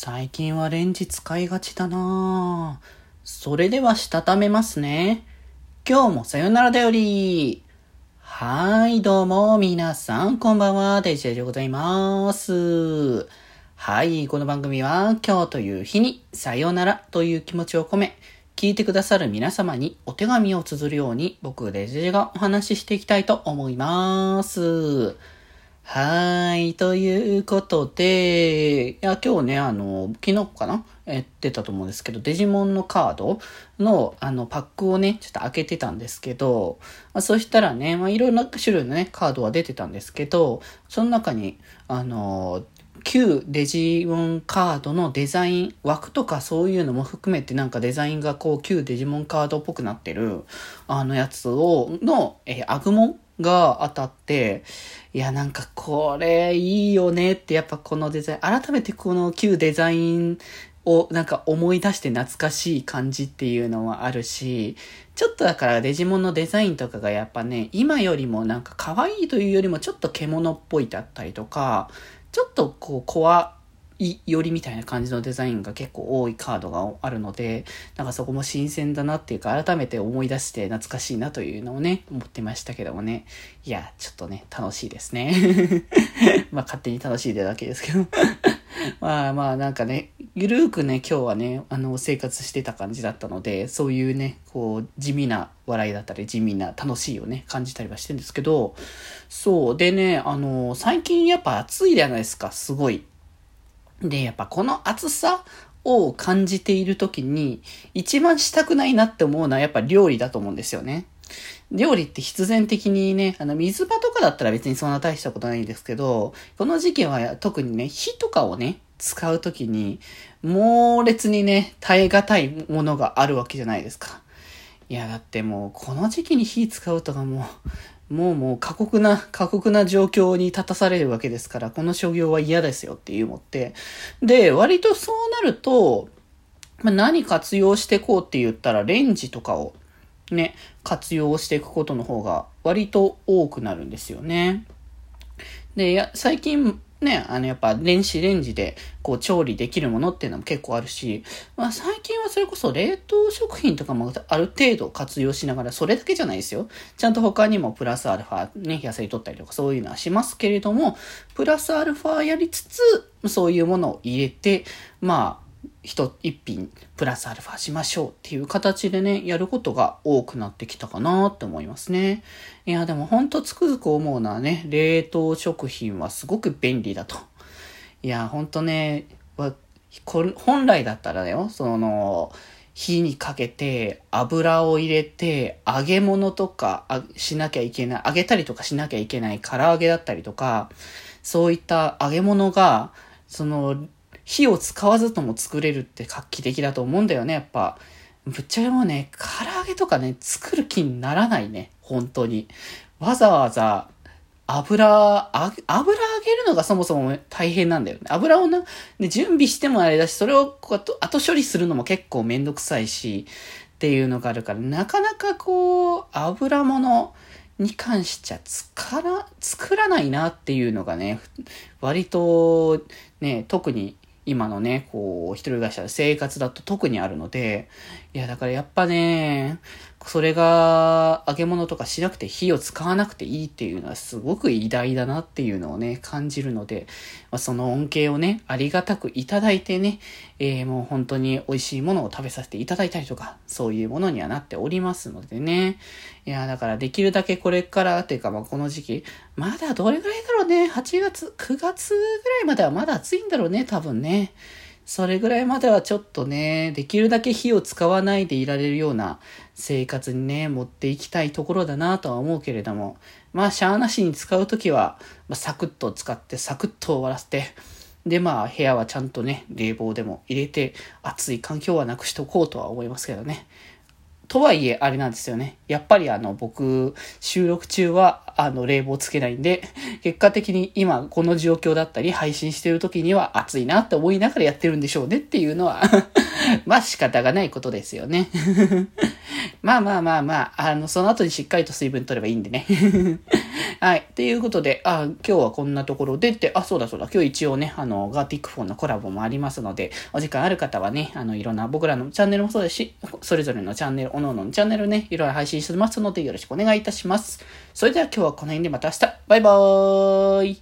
最近はレンジ使いがちだなそれではしたためますね。今日もさよならだより。はい、どうも、皆さん、こんばんは、デジェでございます。はい、この番組は、今日という日に、さよならという気持ちを込め、聞いてくださる皆様にお手紙を綴るように、僕、デジェがお話ししていきたいと思います。はい。ということで、いや、今日ね、あの、昨日かな？え、出たと思うんですけど、デジモンのカードの、あの、パックをね、ちょっと開けてたんですけど、まあ、そしたらね、まあ、いろんな種類のね、カードは出てたんですけど、その中に、あの、旧デジモンカードのデザイン、枠とかそういうのも含めてなんかデザインがこう旧デジモンカードっぽくなってる、あのやつを、の、えアグモンが当たって、いや、なんかこれいいよねってやっぱこのデザイン、改めてこの旧デザインをなんか思い出して懐かしい感じっていうのはあるし、ちょっとだからデジモンのデザインとかがやっぱね、今よりもなんか可愛いというよりもちょっと獣っぽいだったりとか、ちょっとこう、怖いよりみたいな感じのデザインが結構多いカードがあるので、なんかそこも新鮮だなっていうか、改めて思い出して懐かしいなというのをね、思ってましたけどもね。いや、ちょっとね、楽しいですね。まあ勝手に楽しいでだけですけど。まあまあなんかね、ゆるーくね、今日はね、あの、生活してた感じだったので、そういうね、こう、地味な笑いだったり、地味な楽しいをね、感じたりはしてるんですけど、そう、でね、あの、最近やっぱ暑いじゃないですか、すごい。で、やっぱこの暑さを感じている時に、一番したくないなって思うのはやっぱ料理だと思うんですよね。料理って必然的にね、あの、水場とかだったら別にそんな大したことないんですけど、この時期は特にね、火とかをね、使う時に、猛烈にね、耐え難いものがあるわけじゃないですか。いや、だってもう、この時期に火使うとかもう、もうもう過酷な、過酷な状況に立たされるわけですから、この所業は嫌ですよっていう思って。で、割とそうなると、まあ、何活用してこうって言ったら、レンジとかをね、活用していくことの方が割と多くなるんですよね。で、最近ね、あの、やっぱ電子レンジでこう調理できるものっていうのも結構あるし、まあ最近はそれこそ冷凍食品とかもある程度活用しながら、それだけじゃないですよ。ちゃんと他にもプラスアルファね、野菜取ったりとかそういうのはしますけれども、プラスアルファやりつつ、そういうものを入れて、まあ、一品プラスアルファしましょうっていう形でね、やることが多くなってきたかなって思いますね。いや、でもほんとつくづく思うのはね、冷凍食品はすごく便利だと。いや、ほんとね、本来だったらだよ、その、火にかけて油を入れて揚げ物とかしなきゃいけない、揚げたりとかしなきゃいけない唐揚げだったりとか、そういった揚げ物が、その火を使わずとも作れるって画期的だと思うんだよね、やっぱ。ぶっちゃけもうね、唐揚げとかね、作る気にならないね、本当に。わざわざ、油、油揚げるのがそもそも大変なんだよね。油をね、準備してもあれだし、それを後後処理するのも結構めんどくさいし、っていうのがあるから、なかなかこう、油物に関しちゃ作ら、作らないなっていうのがね、割とね、特に今のね、こう、一人暮らしの生活だと特にあるので、いや、だからやっぱね、それが揚げ物とかしなくて火を使わなくていいっていうのはすごく偉大だなっていうのをね、感じるので、まあ、その恩恵をね、ありがたくいただいてね、えー、もう本当に美味しいものを食べさせていただいたりとか、そういうものにはなっておりますのでね。いや、だからできるだけこれからっていうか、まあこの時期、まだどれぐらいだろうね、8月、9月ぐらいまではまだ暑いんだろうね、多分ねね。それぐらいまではちょっとね、できるだけ火を使わないでいられるような生活にね、持っていきたいところだなとは思うけれども、まあ、シャアなしに使う時は、まあ、サクッと使ってサクッと終わらせて、で、まあ、部屋はちゃんとね、冷房でも入れて、暑い環境はなくしておこうとは思いますけどね。とはいえ、あれなんですよね。やっぱりあの、僕、収録中は、あの、冷房つけないんで、結果的に今、この状況だったり、配信してる時には暑いなって思いながらやってるんでしょうねっていうのは まあ仕方がないことですよねまあまあまあまあ、あの、その後にしっかりと水分取ればいいんでね。はい。ということで、あ、今日はこんなところでって、あ、そうだそうだ、今日一応ね、あの、ガーティックフォンのコラボもありますので、お時間ある方はね、あの、いろんな僕らのチャンネルもそうですし、それぞれのチャンネル、おのおののチャンネルね、いろいろ配信してますので、よろしくお願いいたします。それでは今日はこの辺でまた明日、バイバーイ